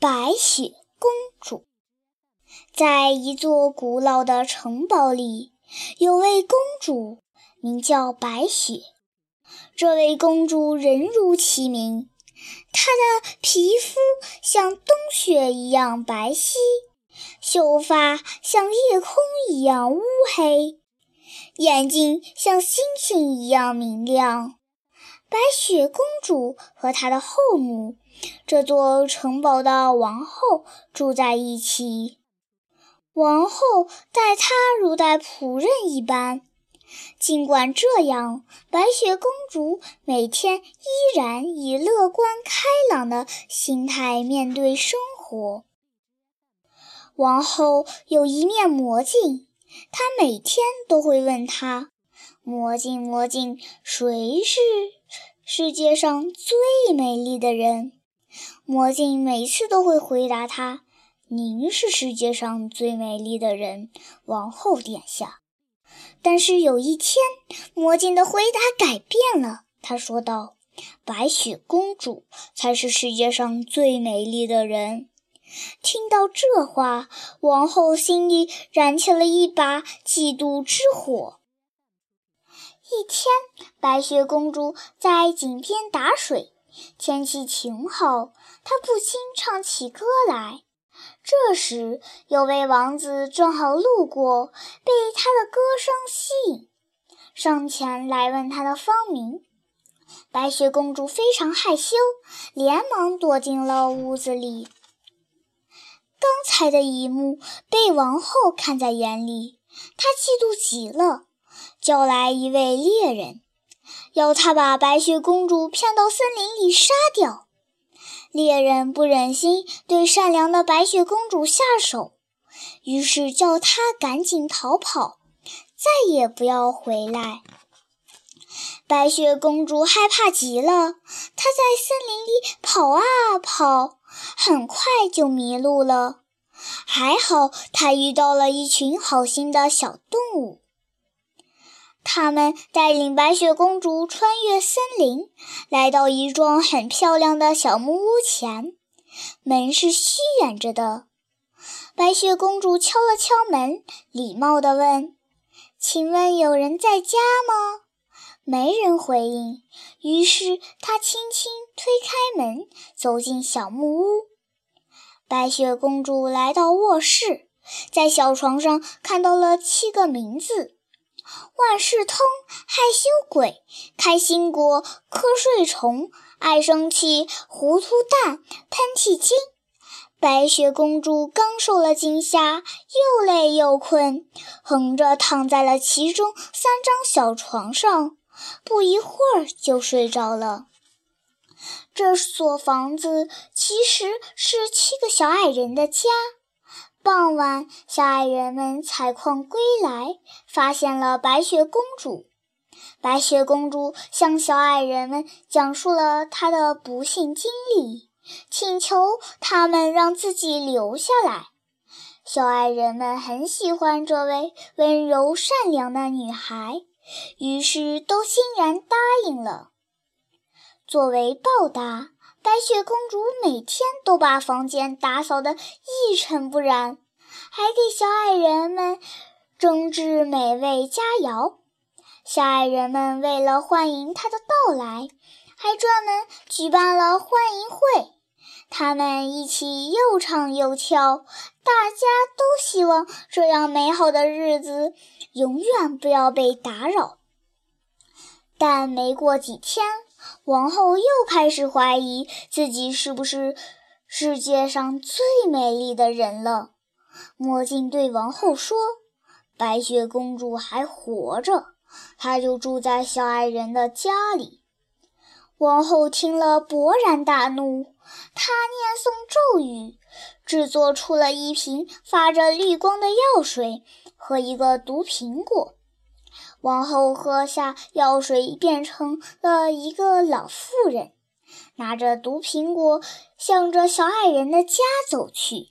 白雪公主在一座古老的城堡里，有位公主，名叫白雪。这位公主人如其名，她的皮肤像冬雪一样白皙，秀发像夜空一样乌黑，眼睛像星星一样明亮。白雪公主和她的后母，这座城堡的王后住在一起。王后待她如待仆人一般。尽管这样，白雪公主每天依然以乐观开朗的心态面对生活。王后有一面魔镜，她每天都会问她：“魔镜，魔镜，谁是？”世界上最美丽的人，魔镜每次都会回答他：“您是世界上最美丽的人，王后殿下。”但是有一天，魔镜的回答改变了，他说道：“白雪公主才是世界上最美丽的人。”听到这话，王后心里燃起了一把嫉妒之火。一天，白雪公主在井边打水，天气晴好，她不禁唱起歌来。这时，有位王子正好路过，被她的歌声吸引，上前来问她的芳名。白雪公主非常害羞，连忙躲进了屋子里。刚才的一幕被王后看在眼里，她嫉妒极了。叫来一位猎人，要他把白雪公主骗到森林里杀掉。猎人不忍心对善良的白雪公主下手，于是叫她赶紧逃跑，再也不要回来。白雪公主害怕极了，她在森林里跑啊跑，很快就迷路了。还好她遇到了一群好心的小动物。他们带领白雪公主穿越森林，来到一幢很漂亮的小木屋前，门是虚掩着的。白雪公主敲了敲门，礼貌地问：“请问有人在家吗？”没人回应。于是她轻轻推开门，走进小木屋。白雪公主来到卧室，在小床上看到了七个名字。万事通，害羞鬼，开心果，瞌睡虫，爱生气，糊涂蛋，喷嚏精。白雪公主刚受了惊吓，又累又困，横着躺在了其中三张小床上，不一会儿就睡着了。这所房子其实是七个小矮人的家。傍晚，小矮人们采矿归来，发现了白雪公主。白雪公主向小矮人们讲述了她的不幸经历，请求他们让自己留下来。小矮人们很喜欢这位温柔善良的女孩，于是都欣然答应了。作为报答。白雪公主每天都把房间打扫得一尘不染，还给小矮人们蒸制美味佳肴。小矮人们为了欢迎她的到来，还专门举办了欢迎会。他们一起又唱又跳，大家都希望这样美好的日子永远不要被打扰。但没过几天。王后又开始怀疑自己是不是世界上最美丽的人了。魔镜对王后说：“白雪公主还活着，她就住在小矮人的家里。”王后听了勃然大怒，她念诵咒语，制作出了一瓶发着绿光的药水和一个毒苹果。王后喝下药水，变成了一个老妇人，拿着毒苹果，向着小矮人的家走去。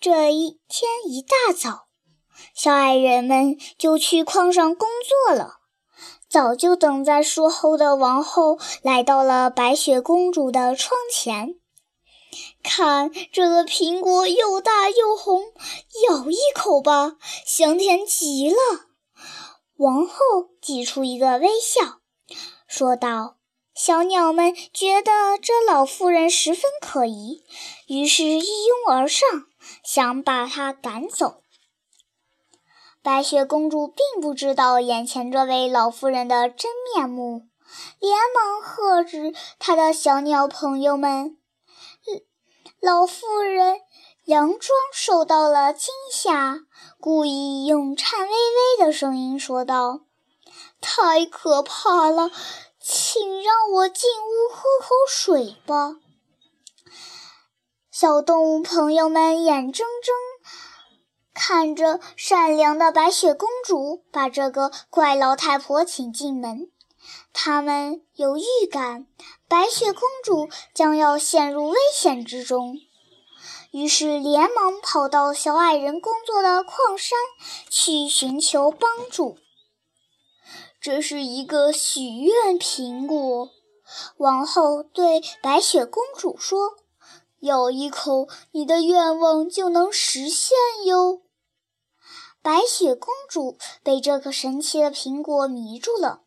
这一天一大早，小矮人们就去矿上工作了。早就等在树后的王后来到了白雪公主的窗前。看这个苹果又大又红，咬一口吧，香甜极了。王后挤出一个微笑，说道：“小鸟们觉得这老妇人十分可疑，于是一拥而上，想把她赶走。”白雪公主并不知道眼前这位老妇人的真面目，连忙喝止她的小鸟朋友们。老妇人佯装受到了惊吓，故意用颤巍巍的声音说道：“太可怕了，请让我进屋喝口水吧。”小动物朋友们眼睁睁看着善良的白雪公主把这个怪老太婆请进门，他们有预感。白雪公主将要陷入危险之中，于是连忙跑到小矮人工作的矿山去寻求帮助。这是一个许愿苹果，王后对白雪公主说：“咬一口，你的愿望就能实现哟。”白雪公主被这个神奇的苹果迷住了。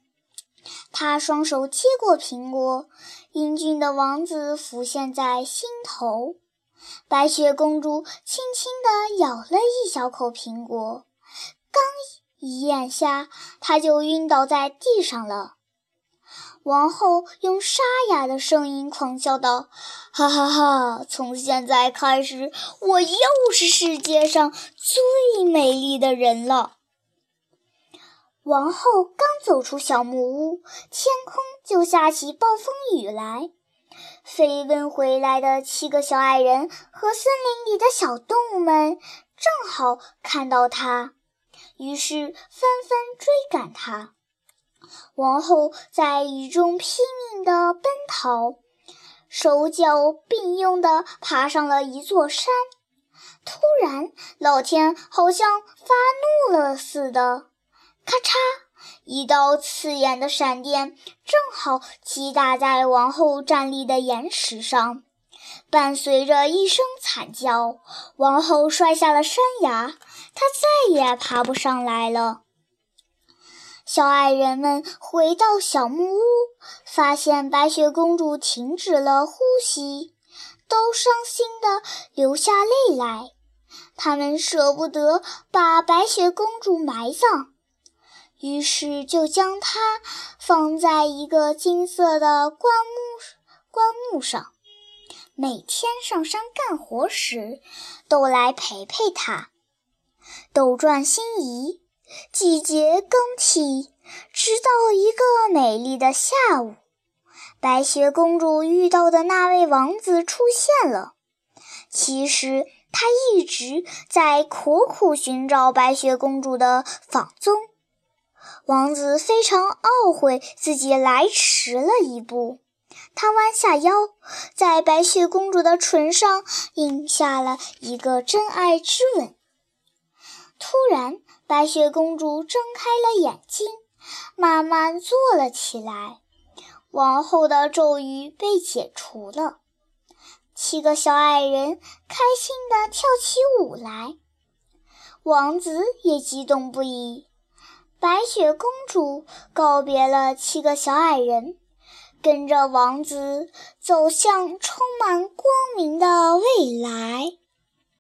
她双手接过苹果，英俊的王子浮现在心头。白雪公主轻轻地咬了一小口苹果，刚一咽下，她就晕倒在地上了。王后用沙哑的声音狂笑道：“哈哈哈！从现在开始，我又是世界上最美丽的人了。”王后刚走出小木屋，天空就下起暴风雨来。飞奔回来的七个小矮人和森林里的小动物们正好看到他，于是纷纷追赶他。王后在雨中拼命地奔逃，手脚并用地爬上了一座山。突然，老天好像发怒了似的。咔嚓！一道刺眼的闪电正好击打在王后站立的岩石上，伴随着一声惨叫，王后摔下了山崖，她再也爬不上来了。小矮人们回到小木屋，发现白雪公主停止了呼吸，都伤心地流下泪来。他们舍不得把白雪公主埋葬。于是就将它放在一个金色的棺木棺木上，每天上山干活时都来陪陪它。斗转星移，季节更替，直到一个美丽的下午，白雪公主遇到的那位王子出现了。其实他一直在苦苦寻找白雪公主的仿踪。王子非常懊悔自己来迟了一步，他弯下腰，在白雪公主的唇上印下了一个真爱之吻。突然，白雪公主睁开了眼睛，慢慢坐了起来。王后的咒语被解除了，七个小矮人开心地跳起舞来，王子也激动不已。白雪公主告别了七个小矮人，跟着王子走向充满光明的未来。